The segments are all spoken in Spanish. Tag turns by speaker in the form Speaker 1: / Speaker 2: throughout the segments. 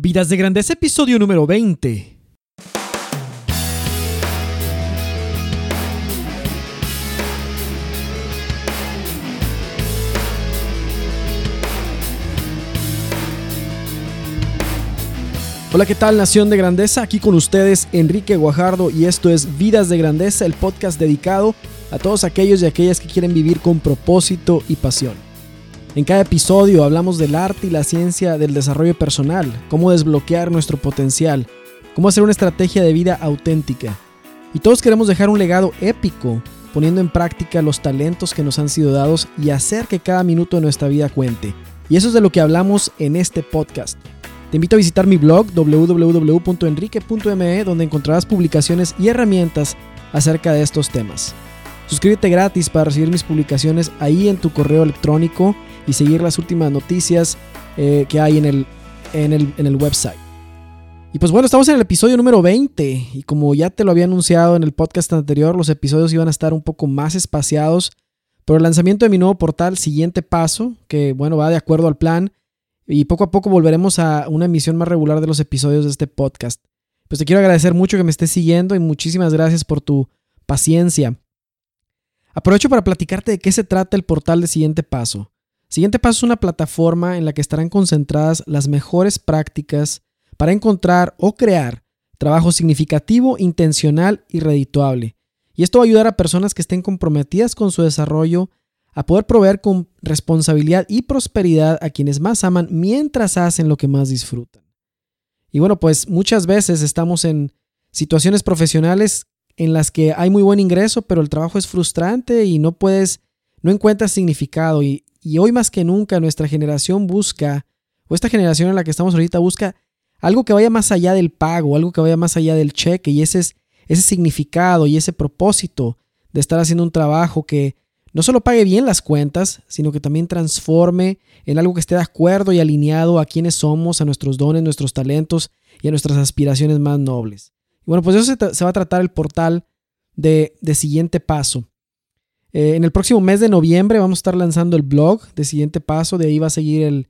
Speaker 1: Vidas de Grandeza, episodio número 20. Hola, ¿qué tal Nación de Grandeza? Aquí con ustedes Enrique Guajardo y esto es Vidas de Grandeza, el podcast dedicado a todos aquellos y aquellas que quieren vivir con propósito y pasión. En cada episodio hablamos del arte y la ciencia del desarrollo personal, cómo desbloquear nuestro potencial, cómo hacer una estrategia de vida auténtica. Y todos queremos dejar un legado épico, poniendo en práctica los talentos que nos han sido dados y hacer que cada minuto de nuestra vida cuente. Y eso es de lo que hablamos en este podcast. Te invito a visitar mi blog www.enrique.me donde encontrarás publicaciones y herramientas acerca de estos temas. Suscríbete gratis para recibir mis publicaciones ahí en tu correo electrónico y seguir las últimas noticias eh, que hay en el, en, el, en el website. Y pues bueno, estamos en el episodio número 20 y como ya te lo había anunciado en el podcast anterior, los episodios iban a estar un poco más espaciados por el lanzamiento de mi nuevo portal Siguiente Paso, que bueno, va de acuerdo al plan y poco a poco volveremos a una emisión más regular de los episodios de este podcast. Pues te quiero agradecer mucho que me estés siguiendo y muchísimas gracias por tu paciencia. Aprovecho para platicarte de qué se trata el portal de Siguiente Paso. Siguiente Paso es una plataforma en la que estarán concentradas las mejores prácticas para encontrar o crear trabajo significativo, intencional y redituable. Y esto va a ayudar a personas que estén comprometidas con su desarrollo a poder proveer con responsabilidad y prosperidad a quienes más aman mientras hacen lo que más disfrutan. Y bueno, pues muchas veces estamos en situaciones profesionales en las que hay muy buen ingreso, pero el trabajo es frustrante y no puedes, no encuentras significado. Y, hoy más que nunca nuestra generación busca, o esta generación en la que estamos ahorita busca algo que vaya más allá del pago, algo que vaya más allá del cheque y ese es ese significado y ese propósito de estar haciendo un trabajo que no solo pague bien las cuentas, sino que también transforme en algo que esté de acuerdo y alineado a quienes somos, a nuestros dones, nuestros talentos y a nuestras aspiraciones más nobles. Y bueno, pues eso se, va a tratar el portal de, siguiente paso. Eh, en el próximo mes de noviembre vamos a estar lanzando el blog de siguiente paso, de ahí va a seguir el,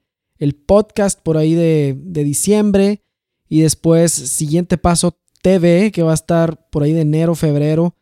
Speaker 1: podcast por ahí de, de diciembre y después siguiente paso TV que va a estar por ahí de enero, febrero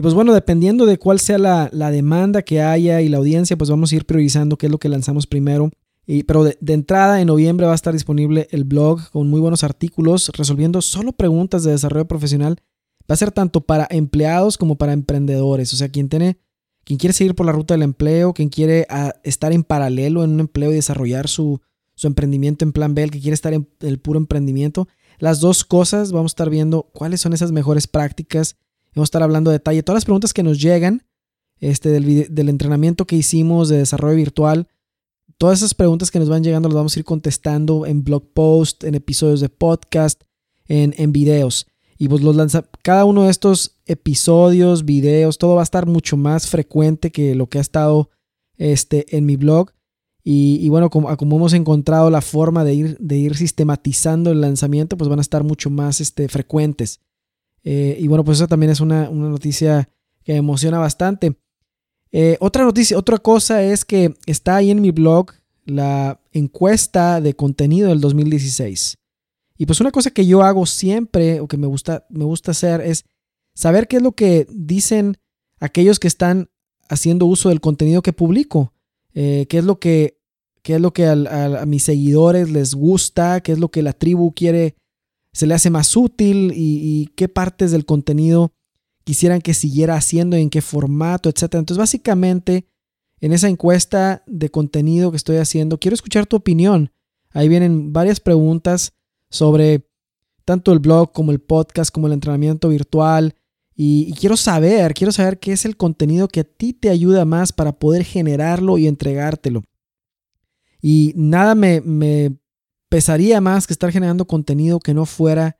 Speaker 1: y pues bueno, dependiendo de cuál sea la, demanda que haya y la audiencia, pues vamos a ir priorizando qué es lo que lanzamos primero. Y, pero de, entrada, en noviembre va a estar disponible el blog con muy buenos artículos resolviendo solo preguntas de desarrollo profesional. Va a ser tanto para empleados como para emprendedores. O sea, quien tiene, quien quiere seguir por la ruta del empleo, quien quiere ah, estar en paralelo en un empleo y desarrollar su, emprendimiento en plan B, el que quiere estar en el puro emprendimiento. Las dos cosas, vamos a estar viendo cuáles son esas mejores prácticas Vamos a estar hablando de detalle. Todas las preguntas que nos llegan este, del, entrenamiento que hicimos de desarrollo virtual, todas esas preguntas que nos van llegando las vamos a ir contestando en blog post, en episodios de podcast, en videos. Y pues los lanza, cada uno de estos episodios, videos, todo va a estar mucho más frecuente que lo que ha estado este, en mi blog. Y, bueno, como, como, hemos encontrado la forma de ir, de ir sistematizando el lanzamiento, pues van a estar mucho más este, frecuentes. Eh, y bueno, pues eso también es una, noticia que me emociona bastante. Eh, otra noticia, otra cosa es que está ahí en mi blog la encuesta de contenido del 2016. Y pues una cosa que yo hago siempre o que me gusta, me gusta hacer es saber qué es lo que dicen aquellos que están haciendo uso del contenido que publico. Eh, qué es lo que, qué es lo que a, mis seguidores les gusta, qué es lo que la tribu quiere se le hace más útil y, qué partes del contenido quisieran que siguiera haciendo y en qué formato, etc. Entonces, básicamente, en esa encuesta de contenido que estoy haciendo, quiero escuchar tu opinión. Ahí vienen varias preguntas sobre tanto el blog como el podcast, como el entrenamiento virtual. Y, quiero saber, quiero saber qué es el contenido que a ti te ayuda más para poder generarlo y entregártelo. Y nada me, me pesaría más que estar generando contenido que no fuera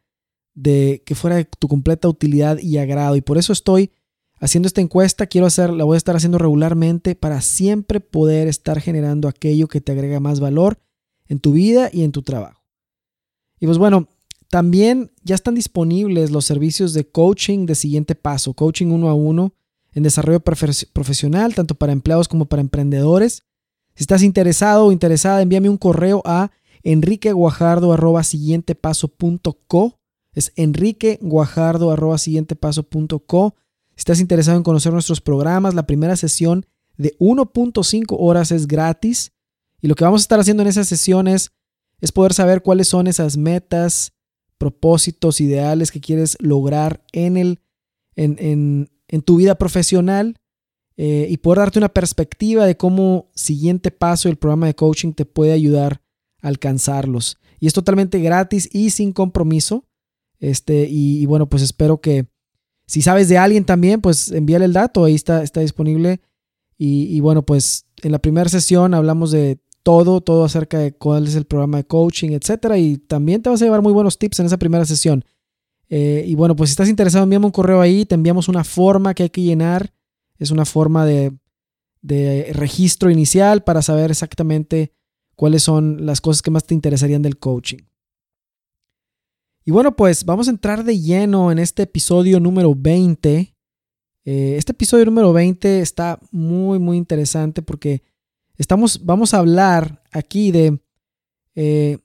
Speaker 1: de que fuera de tu completa utilidad y agrado y por eso estoy haciendo esta encuesta, quiero hacer la voy a estar haciendo regularmente para siempre poder estar generando aquello que te agrega más valor en tu vida y en tu trabajo. Y pues bueno, también ya están disponibles los servicios de coaching de siguiente paso, coaching uno a uno en desarrollo profesional, tanto para empleados como para emprendedores. Si estás interesado o interesada, envíame un correo a enriqueguajardo.co. Es enriqueguajardo.co. Si estás interesado en conocer nuestros programas, la primera sesión de 1.5 horas es gratis. Y lo que vamos a estar haciendo en esas sesiones es poder saber cuáles son esas metas, propósitos, ideales que quieres lograr en, el, en, tu vida profesional eh, y poder darte una perspectiva de cómo siguiente paso el programa de coaching te puede ayudar a alcanzarlos. Y es totalmente gratis y sin compromiso. Este, y, bueno, pues espero que si sabes de alguien también, pues envíale el dato, ahí está, está disponible. Y, y bueno, pues en la primera sesión hablamos de todo, todo acerca de cuál es el programa de coaching, etcétera. Y también te vas a llevar muy buenos tips en esa primera sesión. Eh, y bueno, pues si estás interesado, envíame un correo ahí, te enviamos una forma que hay que llenar. Es una forma de, registro inicial para saber exactamente cuáles son las cosas que más te interesarían del coaching. Y bueno, pues vamos a entrar de lleno en este episodio número 20. Eh, este episodio número 20 está muy, muy interesante porque Estamos, vamos a hablar aquí de eh,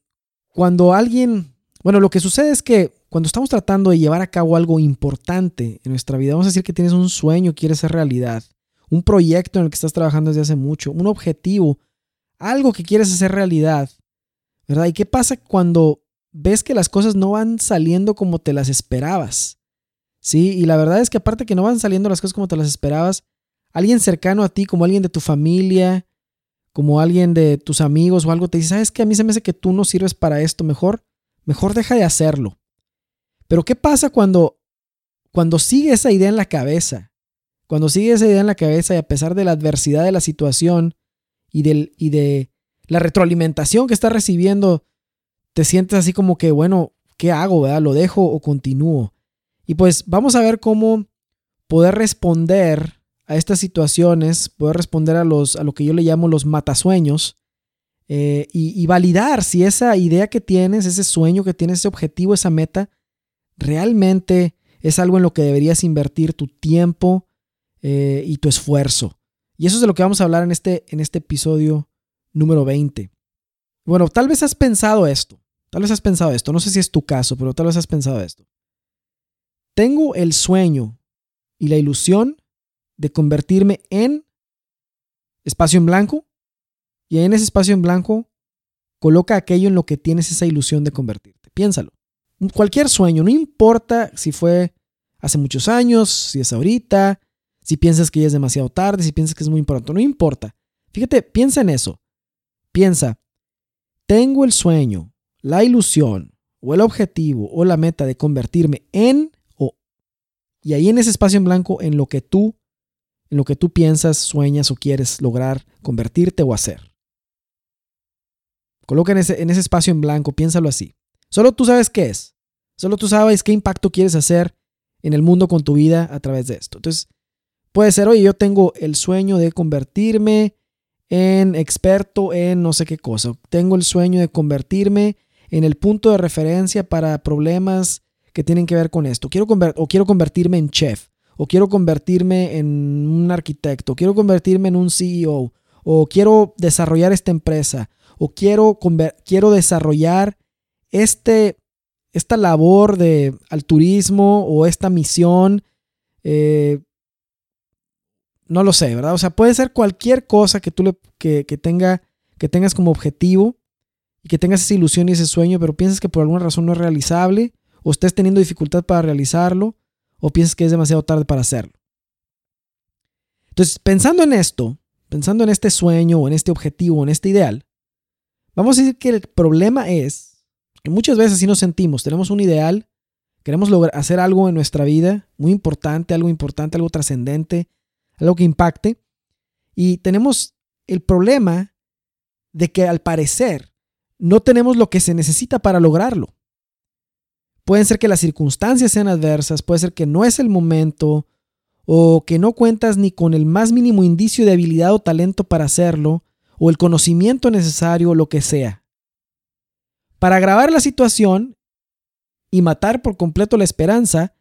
Speaker 1: cuando alguien, bueno, lo que sucede es que cuando estamos tratando de llevar a cabo algo importante en nuestra vida, vamos a decir que tienes un sueño, quieres hacer realidad, un proyecto en el que estás trabajando desde hace mucho, un objetivo, algo que quieres hacer realidad, ¿verdad? ¿Y qué pasa cuando ves que las cosas no van saliendo como te las esperabas? Sí, y la verdad es que aparte que no van saliendo las cosas como te las esperabas, alguien cercano a ti, como alguien de tu familia, como alguien de tus amigos o algo te dice, ¿sabes qué? A mí se me hace que tú no sirves para esto, mejor, mejor deja de hacerlo. Pero ¿qué pasa cuando, cuando sigue esa idea en la cabeza? Cuando sigue esa idea en la cabeza y a pesar de la adversidad de la situación y, del, y de la retroalimentación que estás recibiendo, te sientes así como que, bueno, ¿qué hago? Verdad? ¿Lo dejo o continúo? Y pues vamos a ver cómo poder responder a estas situaciones, poder responder a, los, a lo que yo le llamo los matasueños eh, y, validar si esa idea que tienes, ese sueño que tienes, ese objetivo, esa meta, realmente es algo en lo que deberías invertir tu tiempo eh, y tu esfuerzo. Y eso es de lo que vamos a hablar en este, en este episodio número 20. Bueno, tal vez has pensado esto, tal vez has pensado esto, no sé si es tu caso, pero tal vez has pensado esto. Tengo el sueño y la ilusión de convertirme en espacio en blanco y en ese espacio en blanco coloca aquello en lo que tienes esa ilusión de convertirte. Piénsalo. Cualquier sueño, no importa si fue hace muchos años, si es ahorita, si piensas que ya es demasiado tarde, si piensas que es muy importante, no importa. Fíjate, piensa en eso. Piensa, tengo el sueño, la ilusión o el objetivo o la meta de convertirme en o y ahí en ese espacio en blanco en lo que tú en lo que tú piensas, sueñas o quieres lograr convertirte o hacer. Coloca en ese, espacio en blanco, piénsalo así. Solo tú sabes qué es. Solo tú sabes qué impacto quieres hacer en el mundo con tu vida a través de esto. Entonces, puede ser, oye, yo tengo el sueño de convertirme en experto en no sé qué cosa. Tengo el sueño de convertirme en el punto de referencia para problemas que tienen que ver con esto. Quiero o quiero convertirme en chef o quiero convertirme en un arquitecto, quiero convertirme en un CEO, o quiero desarrollar esta empresa, o quiero, quiero desarrollar este, esta labor de turismo o esta misión. Eh, no lo sé, ¿verdad? O sea, puede ser cualquier cosa que tú le, que, tenga, que tengas como objetivo y que tengas esa ilusión y ese sueño, pero piensas que por alguna razón no es realizable o estés teniendo dificultad para realizarlo o piensas que es demasiado tarde para hacerlo. Entonces, pensando en esto, pensando en este sueño o en este objetivo o en este ideal, vamos a decir que el problema es que muchas veces así nos sentimos, tenemos un ideal, queremos lograr hacer algo en nuestra vida muy importante, algo importante, algo trascendente, algo que impacte, y tenemos el problema de que al parecer no tenemos lo que se necesita para lograrlo. Pueden ser que las circunstancias sean adversas, puede ser que no es el momento o que no cuentas ni con el más mínimo indicio de habilidad o talento para hacerlo o el conocimiento necesario o lo que sea. Para agravar la situación y matar por completo la esperanza,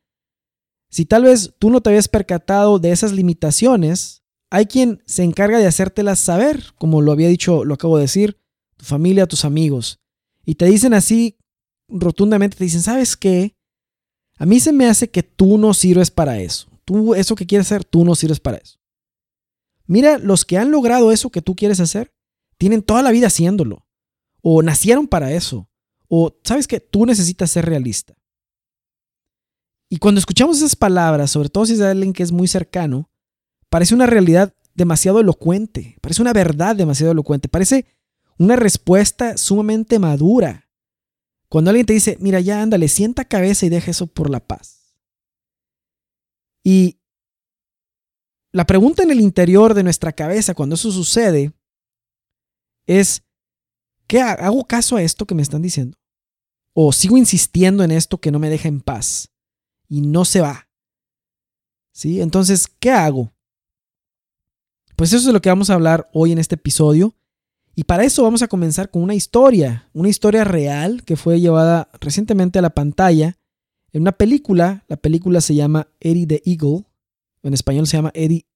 Speaker 1: si tal vez tú no te habías percatado de esas limitaciones, hay quien se encarga de hacértelas saber, como lo había dicho, lo acabo de decir, tu familia, tus amigos. y te dicen así rotundamente, te dicen, ¿sabes qué? A mí se me hace que tú no sirves para eso. Tú, eso que quieres hacer, tú no sirves para eso. Mira, los que han logrado eso que tú quieres hacer, tienen toda la vida haciéndolo. O nacieron para eso. O sabes que tú necesitas ser realista. Y cuando escuchamos esas palabras, sobre todo si es alguien que es muy cercano, parece una realidad demasiado elocuente, parece una verdad demasiado elocuente, parece una respuesta sumamente madura. Cuando alguien te dice, mira, ya ándale, sienta cabeza y deja eso por la paz. Y la pregunta en el interior de nuestra cabeza cuando eso sucede es, ¿qué hago caso a esto que me están diciendo? ¿O sigo insistiendo en esto que no me deja en paz y no se va? ¿Sí? Entonces, ¿qué hago? Pues eso es lo que vamos a hablar hoy en este episodio. Y para eso vamos a comenzar con una historia, una historia real que fue llevada recientemente a la pantalla en una película. La película se llama Eddie the Eagle, en español se llama Eddie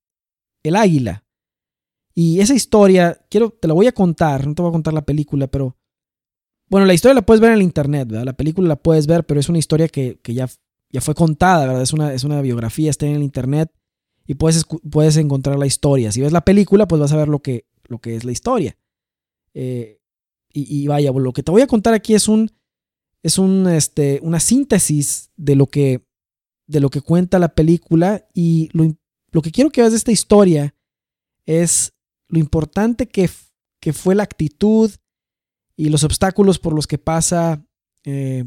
Speaker 1: el Águila. Y esa historia, quiero, te la voy a contar, no te voy a contar la película, pero bueno, la historia la puedes ver en el internet, ¿verdad? La película la puedes ver, pero es una historia que, ya, ya fue contada, ¿verdad? Es una, es una biografía, está en el internet y puedes, puedes encontrar la historia. Si ves la película, pues vas a ver lo que, lo que es la historia. Eh, y, vaya, lo que te voy a contar aquí es un, es un, este, una síntesis de lo que, de lo que cuenta la película y lo, lo que quiero que veas de esta historia es lo importante que, que fue la actitud y los obstáculos por los que pasa eh,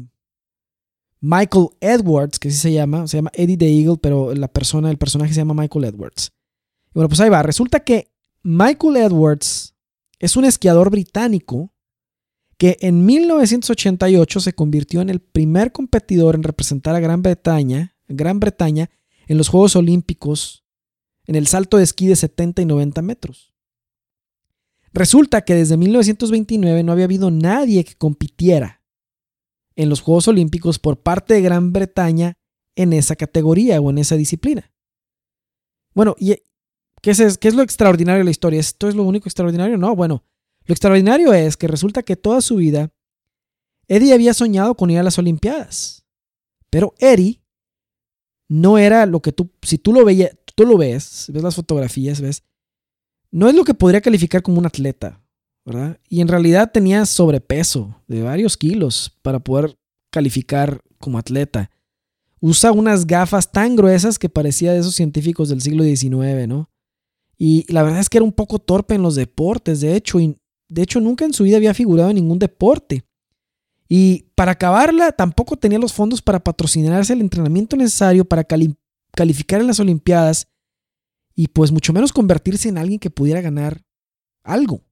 Speaker 1: Michael Edwards, que así se llama, se llama Eddie the Eagle, pero la persona, el personaje se llama Michael Edwards. Y bueno, pues ahí va. Resulta que Michael Edwards es un esquiador británico que en 1988 se convirtió en el primer competidor en representar a Gran Bretaña, Gran Bretaña en los Juegos Olímpicos en el salto de esquí de 70 y 90 metros. Resulta que desde 1929 no había habido nadie que compitiera en los Juegos Olímpicos por parte de Gran Bretaña en esa categoría o en esa disciplina. Bueno, ¿y qué es, lo extraordinario de la historia? ¿Esto es lo único extraordinario? No, bueno, lo extraordinario es que resulta que toda su vida Eddie había soñado con ir a las Olimpiadas. Pero Eddie no era lo que tú, si tú lo veías, tú lo ves, ves las fotografías, ves, no es lo que podría calificar como un atleta. Y en realidad tenía sobrepeso de varios kilos para poder calificar como atleta. Usa unas gafas tan gruesas que parecía de esos científicos del siglo XIX, ¿no? Y la verdad es que era un poco torpe en los deportes, de hecho, y de hecho nunca en su vida había figurado en ningún deporte. Y para acabarla, tampoco tenía los fondos para patrocinarse el entrenamiento necesario para calificar en las Olimpiadas y pues mucho menos convertirse en alguien que pudiera ganar algo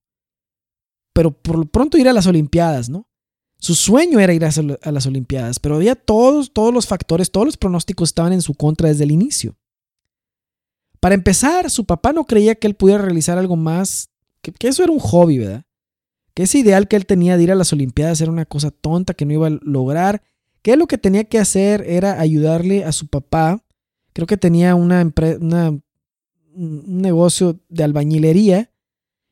Speaker 1: pero por lo pronto ir a las Olimpiadas, ¿no? Su sueño era ir a las Olimpiadas, pero había todos, todos los factores, todos los pronósticos estaban en su contra desde el inicio. Para empezar, su papá no creía que él pudiera realizar algo más, que, eso era un hobby, ¿verdad? Que ese ideal que él tenía de ir a las Olimpiadas era una cosa tonta que no iba a lograr, que lo que tenía que hacer era ayudarle a su papá, creo que tenía una, una un negocio de albañilería,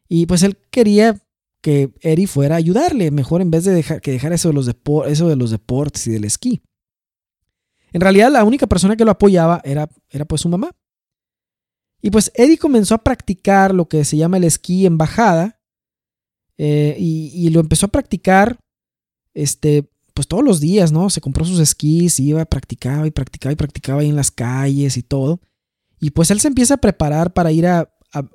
Speaker 1: y pues él quería que Eri fuera a ayudarle, mejor en vez de dejar, que dejar eso de, los de los deportes y del esquí. En realidad la única persona que lo apoyaba era, era pues su mamá. Y pues Eddie comenzó a practicar lo que se llama el esquí en bajada eh, y, lo empezó a practicar este, pues todos los días, ¿no? Se compró sus esquís, iba, practicaba y practicaba y practicaba ahí en las calles y todo. Y pues él se empieza a preparar para ir a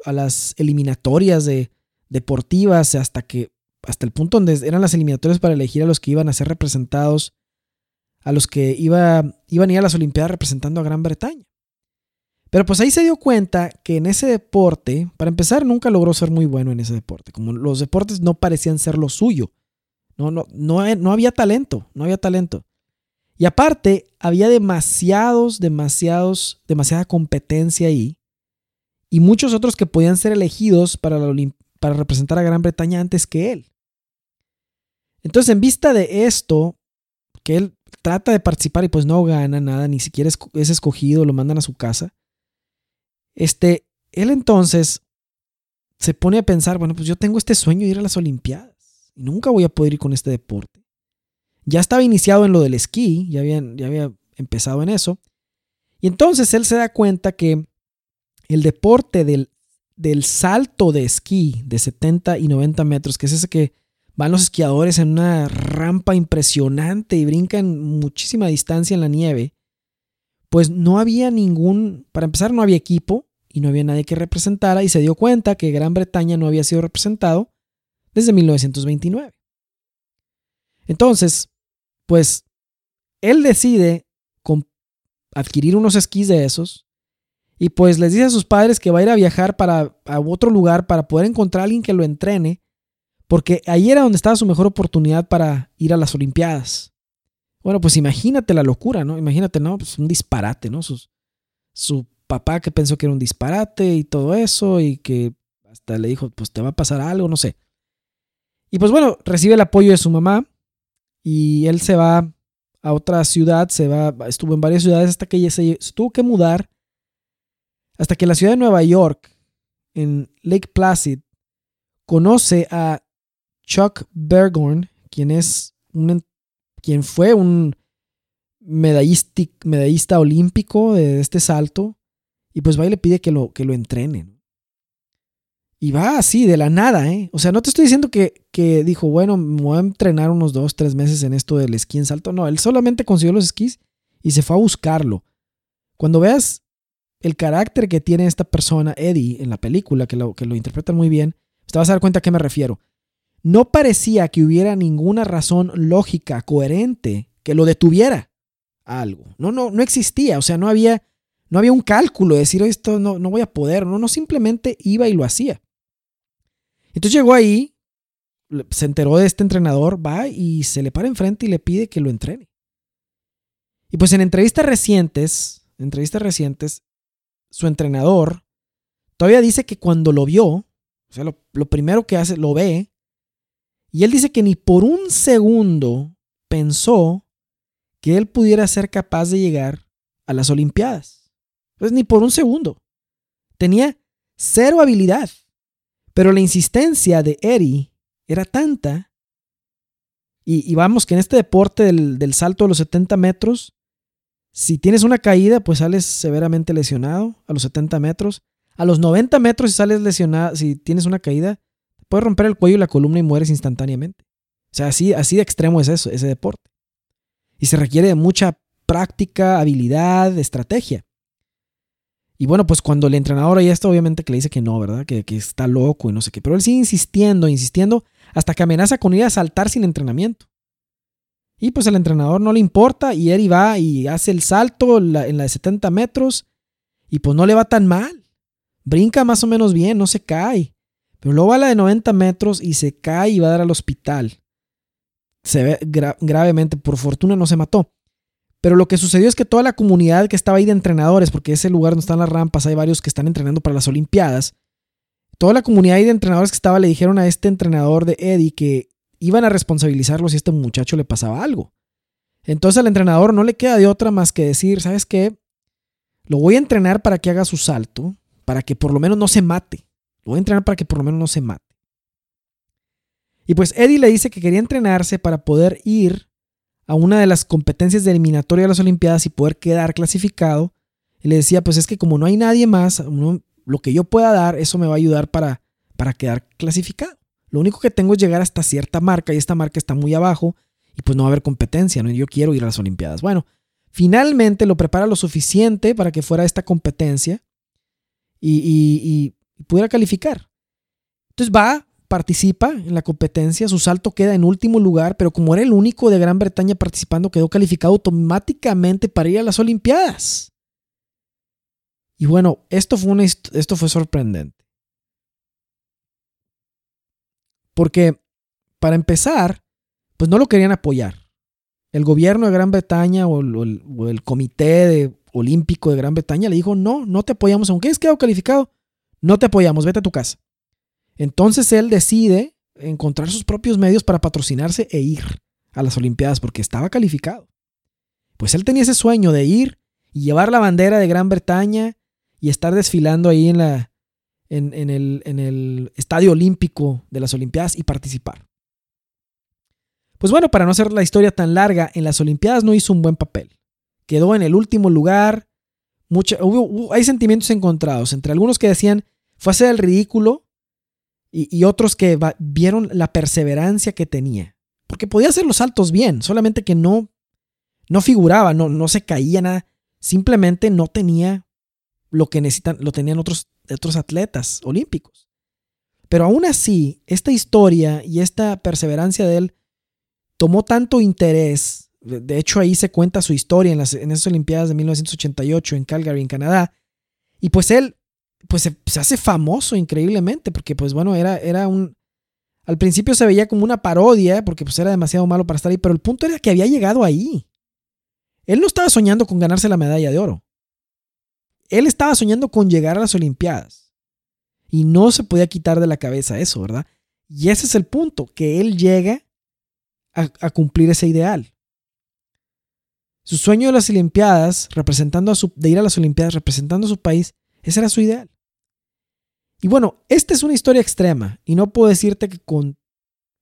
Speaker 1: las eliminatorias de, deportivas hasta que hasta el punto donde eran las eliminatorias para elegir a los que iban a ser representados, a los que iba, iban a ir a las Olimpiadas representando a Gran Bretaña. Pero pues ahí se dio cuenta que en ese deporte, para empezar, nunca logró ser muy bueno en ese deporte. Como los deportes no parecían ser lo suyo. No, no, no, no había talento, no había talento. Y aparte, había demasiados, demasiados, demasiada competencia ahí. Y muchos otros que podían ser elegidos para para representar a Gran Bretaña antes que él. Entonces, en vista de esto, que él trata de participar y pues no gana nada, ni siquiera es, escogido, lo mandan a su casa. Este, él entonces se pone a pensar, bueno, pues yo tengo este sueño de ir a las Olimpiadas. y nunca voy a poder ir con este deporte. Ya estaba iniciado en lo del esquí, ya, ya había empezado en eso. Y entonces él se da cuenta que el deporte del, del salto de esquí de 70 y 90 metros, que es ese que van los esquiadores en una rampa impresionante y brincan muchísima distancia en la nieve, pues no había ningún, para empezar no había equipo y no había nadie que representara y se dio cuenta que Gran Bretaña no había sido representado desde 1929. Entonces, pues él decide adquirir unos esquís de esos y pues les dice a sus padres que va a ir a viajar para a otro lugar para poder encontrar a alguien que lo entrene, porque ahí era donde estaba su mejor oportunidad para ir a las Olimpiadas. Bueno, pues imagínate la locura, ¿no? Imagínate, ¿no? Pues un disparate, ¿no? su papá que pensó que era un disparate y todo eso y que hasta le dijo, pues te va a pasar algo, no sé. Y pues bueno, recibe el apoyo de su mamá y él se va a otra ciudad, se va, estuvo en varias ciudades hasta que se, se tuvo que mudar, hasta que la ciudad de Nueva York, en Lake Placid, conoce a Chuck Bergorn, quien es un, quien fue un medallista olímpico de este salto, y pues va y le pide que lo, que lo entrene. Y va así, de la nada, ¿eh? O sea, no te estoy diciendo que, que dijo, bueno, me voy a entrenar unos dos, tres meses en esto del esquí en salto. No, él solamente consiguió los esquís y se fue a buscarlo. Cuando veas el carácter que tiene esta persona, Eddie, en la película, que lo, que lo interpreta muy bien, te vas a dar cuenta a qué me refiero. No parecía que hubiera ninguna razón lógica, coherente, que lo detuviera algo. No, no, no existía. O sea, no había, no había un cálculo de decir, esto no, no voy a poder. No, no, simplemente iba y lo hacía. Entonces llegó ahí, se enteró de este entrenador, va y se le para enfrente y le pide que lo entrene. Y pues en entrevistas recientes, entrevistas recientes, su entrenador todavía dice que cuando lo vio, o sea, lo primero que hace, lo ve, y él dice que ni por un segundo pensó que él pudiera ser capaz de llegar a las Olimpiadas. Pues ni por un segundo. Tenía cero habilidad. Pero la insistencia de Eddie era tanta. Y, vamos que en este deporte del, salto de los 70 metros, si tienes una caída, pues sales severamente lesionado a los 70 metros. A los 90 metros, si sales lesionado, si tienes una caída, puedes romper el cuello y la columna y mueres instantáneamente. O sea, así, así de extremo es eso, ese deporte. Y se requiere de mucha práctica, habilidad, estrategia. Y bueno, pues cuando el entrenador ahí está, obviamente que le dice que no, ¿verdad? Que, está loco y no sé qué. Pero él sigue insistiendo, insistiendo, hasta que amenaza con ir a saltar sin entrenamiento. Y pues al entrenador no le importa y Eri va y hace el salto en la de 70 metros y pues no le va tan mal. Brinca más o menos bien, no se cae. Pero luego va a la de 90 metros y se cae y va a dar al hospital. Se ve gravemente, por fortuna no se mató. Pero lo que sucedió es que toda la comunidad que estaba ahí de entrenadores, porque ese lugar donde están las rampas, hay varios que están entrenando para las Olimpiadas, toda la comunidad de entrenadores que estaba le dijeron a este entrenador de Eddie que iban a responsabilizarlo si a este muchacho le pasaba algo. Entonces al entrenador no le queda de otra más que decir, ¿sabes qué? Lo voy a entrenar para que haga su salto, para que por lo menos no se mate. Lo voy a entrenar para que por lo menos no se mate. Y pues Eddie le dice que quería entrenarse para poder ir a una de las competencias de eliminatoria de las Olimpiadas y poder quedar clasificado. Y le decía, pues es que como no hay nadie más, lo que yo pueda dar, eso me va a ayudar para, para quedar clasificado. Lo único que tengo es llegar hasta cierta marca y esta marca está muy abajo y pues no va a haber competencia, ¿no? Yo quiero ir a las Olimpiadas. Bueno, finalmente lo prepara lo suficiente para que fuera esta competencia y, y pudiera calificar. Entonces va, participa en la competencia, su salto queda en último lugar, pero como era el único de Gran Bretaña participando, quedó calificado automáticamente para ir a las Olimpiadas. Y bueno, esto fue, esto fue sorprendente. Porque, para empezar, pues no lo querían apoyar. El gobierno de Gran Bretaña o el, o el comité olímpico de Gran Bretaña le dijo, no, no te apoyamos, aunque hayas quedado calificado, no te apoyamos, vete a tu casa. Entonces él decide encontrar sus propios medios para patrocinarse e ir a las Olimpiadas porque estaba calificado. Pues él tenía ese sueño de ir y llevar la bandera de Gran Bretaña y estar desfilando ahí en, la, en, el, en el Estadio Olímpico de las Olimpiadas y participar. Pues bueno, para no hacer la historia tan larga, en las Olimpiadas no hizo un buen papel. Quedó en el último lugar. hay sentimientos encontrados entre algunos que decían fue hacer el ridículo y, otros que vieron la perseverancia que tenía. Porque podía hacer los saltos bien, solamente que no, no figuraba, no, no se caía nada. Simplemente no tenía lo que necesitan, lo tenían otros, otros atletas olímpicos. Pero aún así, esta historia y esta perseverancia de él tomó tanto interés. De hecho, ahí se cuenta su historia en, las, en esas Olimpiadas de 1988 en Calgary, en Canadá. Y pues él pues se, hace famoso increíblemente, porque pues bueno, era, era un... Al principio se veía como una parodia, porque pues era demasiado malo para estar ahí, pero el punto era que había llegado ahí. Él no estaba soñando con ganarse la medalla de oro. Él estaba soñando con llegar a las Olimpiadas. Y no se podía quitar de la cabeza eso, ¿verdad? Y ese es el punto, que él llega a, cumplir ese ideal. Su sueño de las Olimpiadas, representando a su, de ir a las Olimpiadas representando a su país, ese era su ideal. Y bueno, esta es una historia extrema y no puedo decirte que con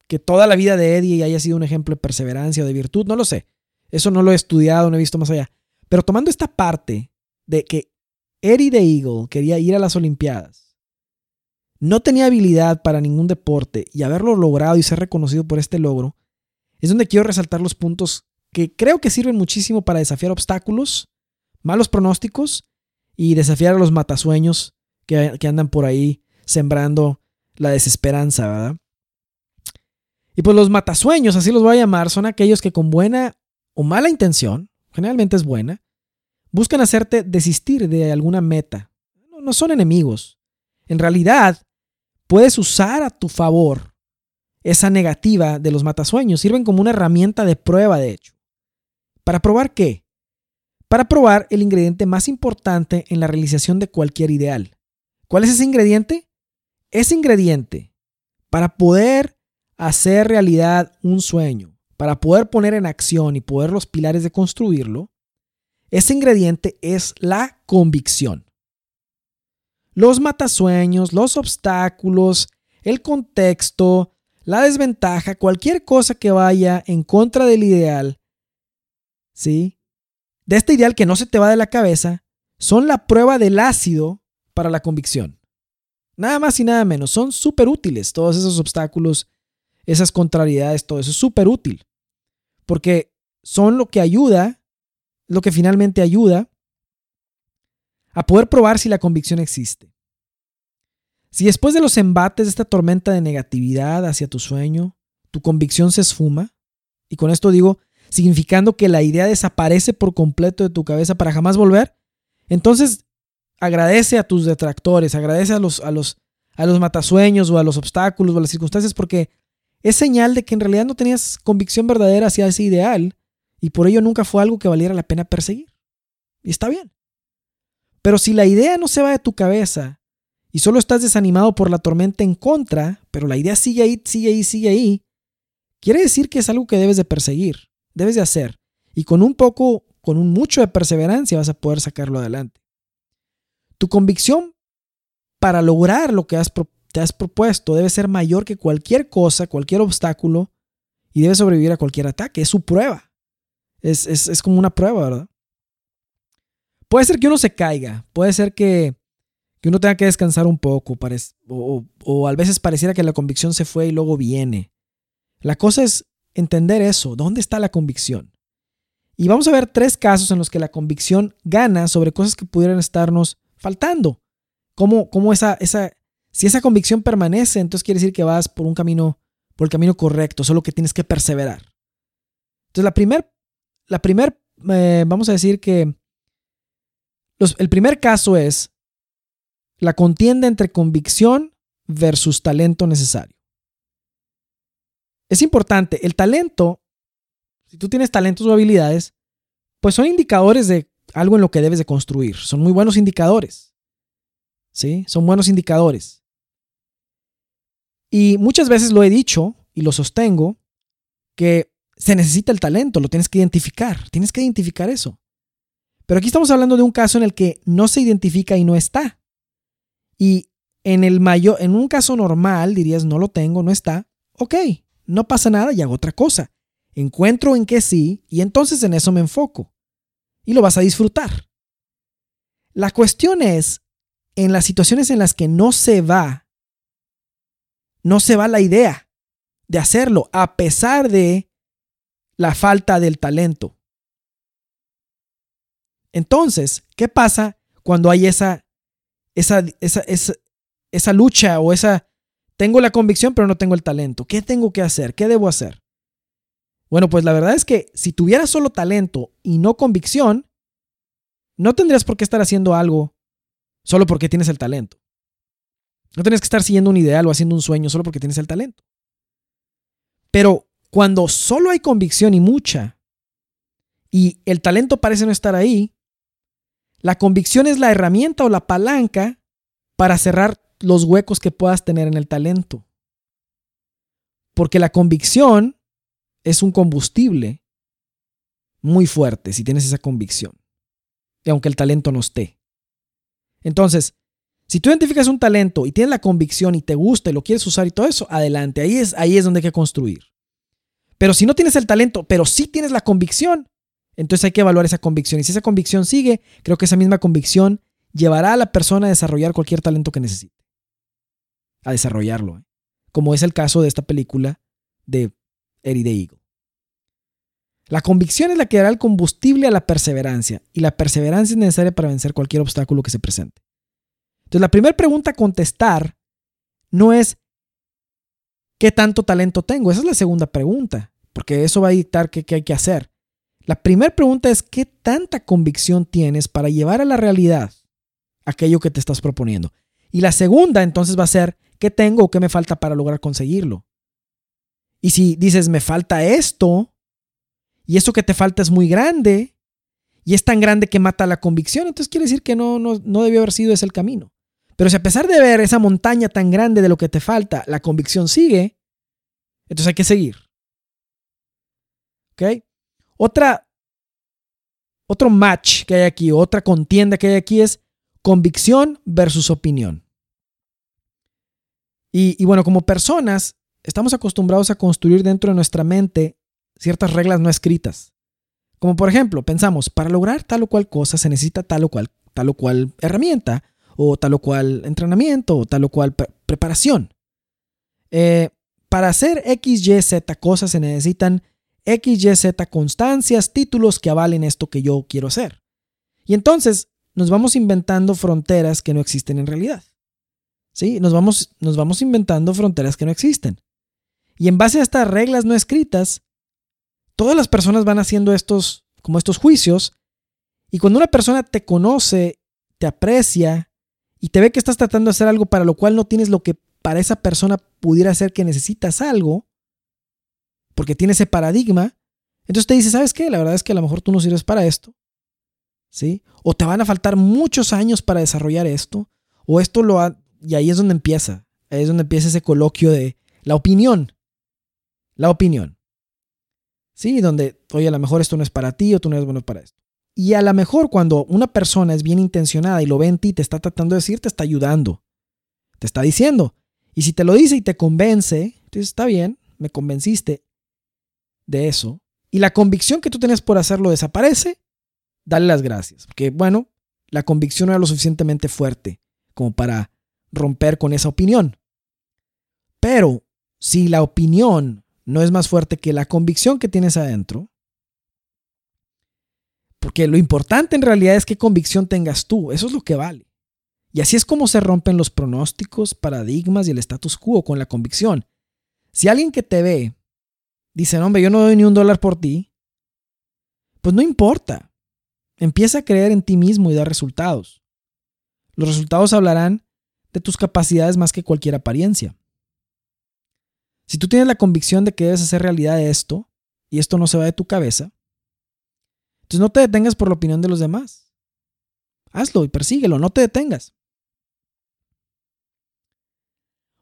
Speaker 1: que toda la vida de Eddie haya sido un ejemplo de perseverancia o de virtud, no lo sé. Eso no lo he estudiado, no he visto más allá. Pero tomando esta parte de que Eddie de Eagle quería ir a las Olimpiadas, no tenía habilidad para ningún deporte y haberlo logrado y ser reconocido por este logro, es donde quiero resaltar los puntos que creo que sirven muchísimo para desafiar obstáculos, malos pronósticos y desafiar a los matasueños que, andan por ahí sembrando la desesperanza, ¿verdad? Y pues los matasueños, así los voy a llamar, son aquellos que con buena o mala intención, generalmente es buena, buscan hacerte desistir de alguna meta. No, no son enemigos. En realidad, puedes usar a tu favor esa negativa de los matasueños. Sirven como una herramienta de prueba, de hecho. ¿Para probar qué? Para probar el ingrediente más importante en la realización de cualquier ideal. ¿Cuál es ese ingrediente? Ese ingrediente para poder hacer realidad un sueño, para poder poner en acción y poder los pilares de construirlo, ese ingrediente es la convicción. Los matasueños, los obstáculos, el contexto, la desventaja, cualquier cosa que vaya en contra del ideal, ¿sí? De este ideal que no se te va de la cabeza, son la prueba del ácido para la convicción. Nada más y nada menos. Son súper útiles todos esos obstáculos, esas contrariedades, todo eso es súper útil. Porque son lo que ayuda, lo que finalmente ayuda a poder probar si la convicción existe. Si después de los embates de esta tormenta de negatividad hacia tu sueño, tu convicción se esfuma, y con esto digo, significando que la idea desaparece por completo de tu cabeza para jamás volver, entonces agradece a tus detractores, agradece a los, a los, a los matasueños o a los obstáculos o a las circunstancias porque es señal de que en realidad no tenías convicción verdadera hacia ese ideal y por ello nunca fue algo que valiera la pena perseguir. Y está bien. Pero si la idea no se va de tu cabeza y solo estás desanimado por la tormenta en contra, pero la idea sigue ahí, sigue ahí, sigue ahí, quiere decir que es algo que debes de perseguir, debes de hacer. Y con un poco, con un mucho de perseverancia vas a poder sacarlo adelante. Tu convicción para lograr lo que te has propuesto debe ser mayor que cualquier cosa, cualquier obstáculo y debe sobrevivir a cualquier ataque. Es su prueba. Es, como una prueba, ¿verdad? Puede ser que uno se caiga, puede ser que, uno tenga que descansar un poco, o, o a veces pareciera que la convicción se fue y luego viene. La cosa es entender eso, ¿dónde está la convicción? Y vamos a ver tres casos en los que la convicción gana sobre cosas que pudieran estarnos faltando. ¿Cómo, cómo esa, esa, si esa convicción permanece, entonces quiere decir que vas por un camino, por el camino correcto, solo que tienes que perseverar. Entonces, la primer, la primer, eh, vamos a decir que el primer caso es la contienda entre convicción versus talento necesario. Es importante, el talento, si tú tienes talentos o habilidades, pues son indicadores de algo en lo que debes de construir. Son muy buenos indicadores. ¿Sí? Son buenos indicadores. Y muchas veces lo he dicho y lo sostengo, que se necesita el talento, lo tienes que identificar, tienes que identificar eso. Pero aquí estamos hablando de un caso en el que no se identifica y no está. Y en el mayor, en un caso normal dirías no lo tengo, no está. Ok, no pasa nada y hago otra cosa. encuentro en qué sí y entonces en eso me enfoco. Y lo vas a disfrutar. La cuestión es, en las situaciones en las que no se va, no se va la idea de hacerlo, a pesar de la falta del talento. Entonces, ¿qué pasa cuando hay esa, esa, esa, esa, esa lucha o esa... Tengo la convicción pero no tengo el talento. ¿Qué tengo que hacer? ¿Qué debo hacer? Bueno, pues la verdad es que si tuvieras solo talento y no convicción, no tendrías por qué estar haciendo algo solo porque tienes el talento. No tendrías que estar siguiendo un ideal o haciendo un sueño solo porque tienes el talento. Pero cuando solo hay convicción y mucha, y el talento parece no estar ahí, la convicción es la herramienta o la palanca para cerrar los huecos que puedas tener en el talento. Porque la convicción es un combustible muy fuerte si tienes esa convicción. Y aunque el talento no esté. Entonces, si tú identificas un talento y tienes la convicción y te gusta y lo quieres usar y todo eso, adelante. Ahí es, ahí es donde hay que construir. Pero si no tienes el talento, pero sí tienes la convicción, entonces hay que evaluar esa convicción. Y si esa convicción sigue, creo que esa misma convicción llevará a la persona a desarrollar cualquier talento que necesite. A desarrollarlo. ¿eh? Como es el caso de esta película de Eddie the Eagle. La convicción es la que dará el combustible a la perseverancia. Y la perseverancia es necesaria para vencer cualquier obstáculo que se presente. Entonces, la primera pregunta a contestar no es ¿qué tanto talento tengo? Esa es la segunda pregunta. Porque eso va a dictar qué, qué hay que hacer. La primera pregunta es ¿qué tanta convicción tienes para llevar a la realidad aquello que te estás proponiendo? Y la segunda entonces va a ser ¿qué tengo o qué me falta para lograr conseguirlo? Y si dices me falta esto y eso que te falta es muy grande y es tan grande que mata la convicción, entonces quiere decir que no, no, no debió haber sido ese el camino. Pero si a pesar de ver esa montaña tan grande de lo que te falta, la convicción sigue, entonces hay que seguir. ¿Ok? Otra, otro match que hay aquí, otra contienda que hay aquí es convicción versus opinión. Y, bueno, como personas, estamos acostumbrados a construir dentro de nuestra mente ciertas reglas no escritas. Como por ejemplo, pensamos, para lograr tal o cual cosa se necesita tal o cual, tal o cual herramienta, o tal o cual entrenamiento, o tal o cual preparación. Eh, para hacer X, Y, Z cosas se necesitan X, Y, Z constancias, títulos que avalen esto que yo quiero hacer. Y entonces nos vamos inventando fronteras que no existen en realidad. ¿Sí? Nos vamos, nos vamos inventando fronteras que no existen. Y en base a estas reglas no escritas, todas las personas van haciendo estos, como estos juicios. Y cuando una persona te conoce, te aprecia y te ve que estás tratando de hacer algo para lo cual no tienes lo que para esa persona pudiera ser que necesitas algo, porque tiene ese paradigma, entonces te dice, ¿sabes qué? La verdad es que a lo mejor tú no sirves para esto. ¿Sí? O te van a faltar muchos años para desarrollar esto, o esto lo ha... Y ahí es donde empieza, ahí es donde empieza ese coloquio de la opinión. La opinión. ¿Sí? Donde, oye, a lo mejor esto no es para ti o tú no eres bueno para esto. Y a lo mejor cuando una persona es bien intencionada y lo ve en ti, te está tratando de decir, te está ayudando. Te está diciendo. Y si te lo dice y te convence, entonces está bien, me convenciste de eso y la convicción que tú tenías por hacerlo desaparece, dale las gracias. Porque, bueno, la convicción no era lo suficientemente fuerte como para romper con esa opinión. Pero si la opinión no es más fuerte que la convicción que tienes adentro, porque lo importante en realidad es qué convicción tengas tú, eso es lo que vale. Y así es como se rompen los pronósticos, paradigmas y el status quo con la convicción. Si alguien que te ve dicen, hombre, yo no doy ni un dólar por ti, pues no importa. Empieza a creer en ti mismo y dar resultados. Los resultados hablarán de tus capacidades más que cualquier apariencia. Si tú tienes la convicción de que debes hacer realidad esto, y esto no se va de tu cabeza, entonces no te detengas por la opinión de los demás. Hazlo y persíguelo, no te detengas.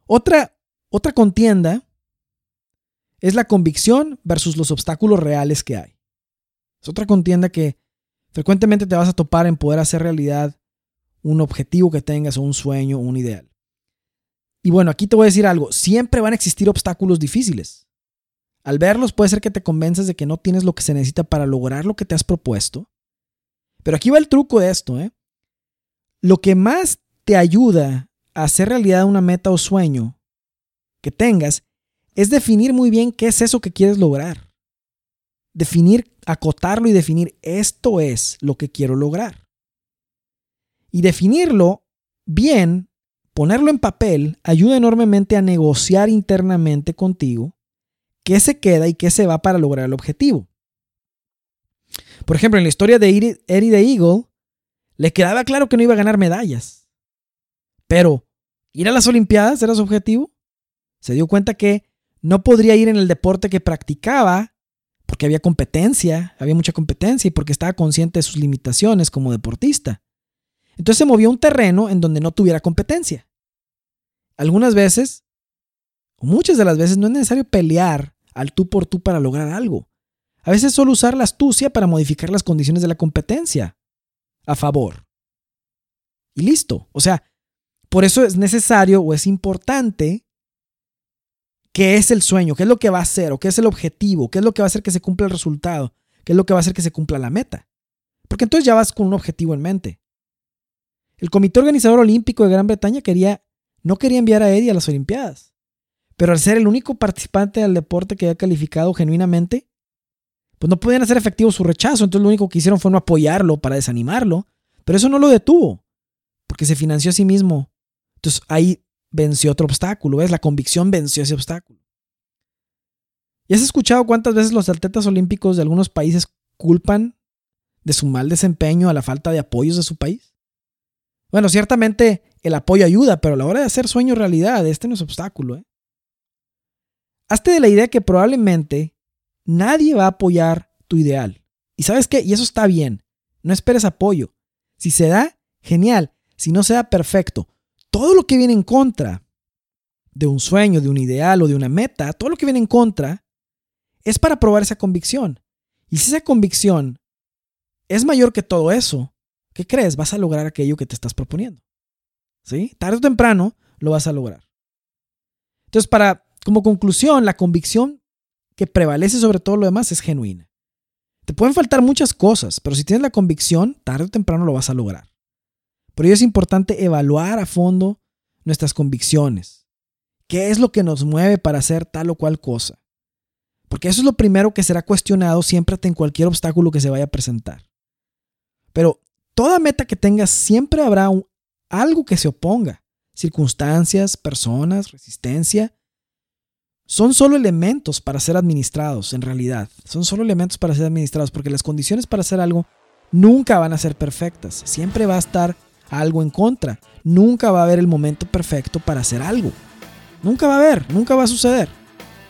Speaker 1: Otra, otra contienda es la convicción versus los obstáculos reales que hay. Es otra contienda que frecuentemente te vas a topar en poder hacer realidad un objetivo que tengas o un sueño un ideal. Y bueno, aquí te voy a decir algo, siempre van a existir obstáculos difíciles. Al verlos puede ser que te convences de que no tienes lo que se necesita para lograr lo que te has propuesto. Pero aquí va el truco de esto, ¿eh? Lo que más te ayuda a hacer realidad una meta o sueño que tengas es definir muy bien qué es eso que quieres lograr. Definir, acotarlo y definir esto es lo que quiero lograr. Y definirlo bien, ponerlo en papel, ayuda enormemente a negociar internamente contigo qué se queda y qué se va para lograr el objetivo. Por ejemplo, en la historia de Eddie the Eagle, le quedaba claro que no iba a ganar medallas. Pero, ¿ir a las Olimpiadas era su objetivo? Se dio cuenta que no podría ir en el deporte que practicaba porque había competencia, había mucha competencia y porque estaba consciente de sus limitaciones como deportista. Entonces se movió a un terreno en donde no tuviera competencia. Algunas veces, o muchas de las veces, no es necesario pelear al tú por tú para lograr algo. A veces solo usar la astucia para modificar las condiciones de la competencia a favor. Y listo. O sea, por eso es necesario o es importante qué es el sueño, qué es lo que va a hacer o qué es el objetivo, qué es lo que va a hacer que se cumpla el resultado, qué es lo que va a hacer que se cumpla la meta. Porque entonces ya vas con un objetivo en mente. El Comité Organizador Olímpico de Gran Bretaña quería, no quería enviar a Eddie a las Olimpiadas. Pero al ser el único participante del deporte que había calificado genuinamente, pues no podían hacer efectivo su rechazo. Entonces lo único que hicieron fue no apoyarlo para desanimarlo. Pero eso no lo detuvo, porque se financió a sí mismo. Entonces ahí venció otro obstáculo, ¿ves? La convicción venció ese obstáculo. ¿Y has escuchado cuántas veces los atletas olímpicos de algunos países culpan de su mal desempeño a la falta de apoyos de su país? Bueno, ciertamente el apoyo ayuda, pero a la hora de hacer sueño realidad, este no es obstáculo. ¿eh? Hazte de la idea que probablemente nadie va a apoyar tu ideal. ¿Y sabes qué? Y eso está bien. No esperes apoyo. Si se da, genial. Si no se da, perfecto todo lo que viene en contra de un sueño, de un ideal o de una meta, todo lo que viene en contra es para probar esa convicción. Y si esa convicción es mayor que todo eso, ¿qué crees? Vas a lograr aquello que te estás proponiendo. ¿Sí? Tarde o temprano lo vas a lograr. Entonces, para como conclusión, la convicción que prevalece sobre todo lo demás es genuina. Te pueden faltar muchas cosas, pero si tienes la convicción, tarde o temprano lo vas a lograr. Por ello es importante evaluar a fondo nuestras convicciones. ¿Qué es lo que nos mueve para hacer tal o cual cosa? Porque eso es lo primero que será cuestionado siempre en cualquier obstáculo que se vaya a presentar. Pero toda meta que tengas siempre habrá algo que se oponga. Circunstancias, personas, resistencia. Son solo elementos para ser administrados, en realidad. Son solo elementos para ser administrados, porque las condiciones para hacer algo nunca van a ser perfectas. Siempre va a estar algo en contra. Nunca va a haber el momento perfecto para hacer algo. Nunca va a haber, nunca va a suceder.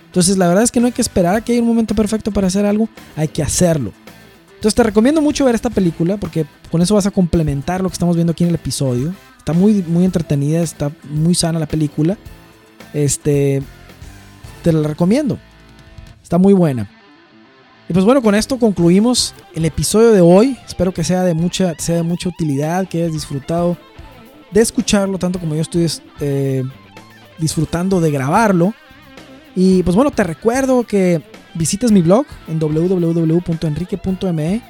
Speaker 1: Entonces la verdad es que no hay que esperar a que haya un momento perfecto para hacer algo, hay que hacerlo. Entonces te recomiendo mucho ver esta película porque con eso vas a complementar lo que estamos viendo aquí en el episodio. Está muy, muy entretenida, está muy sana la película. Este, te la recomiendo. Está muy buena. Y pues bueno, con esto concluimos el episodio de hoy. Espero que sea de mucha, sea de mucha utilidad, que hayas disfrutado de escucharlo tanto como yo estoy eh, disfrutando de grabarlo. Y pues bueno, te recuerdo que visites mi blog en www.enrique.me.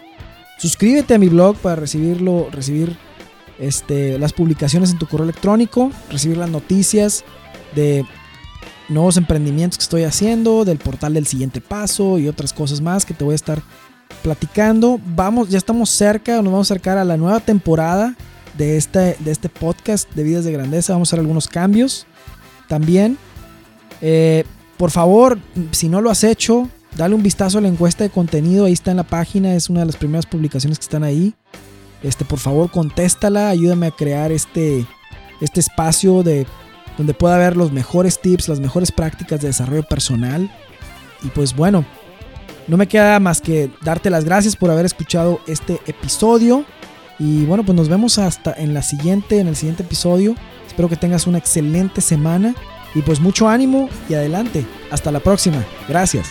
Speaker 1: Suscríbete a mi blog para recibirlo, recibir este, las publicaciones en tu correo electrónico, recibir las noticias de nuevos emprendimientos que estoy haciendo, del portal del siguiente paso y otras cosas más que te voy a estar platicando. Vamos, ya estamos cerca, nos vamos a acercar a la nueva temporada de este, de este podcast de Vidas de Grandeza. Vamos a hacer algunos cambios también. Eh, por favor, si no lo has hecho, dale un vistazo a la encuesta de contenido. Ahí está en la página, es una de las primeras publicaciones que están ahí. Este, por favor, contéstala, ayúdame a crear este, este espacio de donde pueda ver los mejores tips, las mejores prácticas de desarrollo personal. Y pues bueno, no me queda más que darte las gracias por haber escuchado este episodio. Y bueno, pues nos vemos hasta en la siguiente, en el siguiente episodio. Espero que tengas una excelente semana. Y pues mucho ánimo y adelante. Hasta la próxima. Gracias.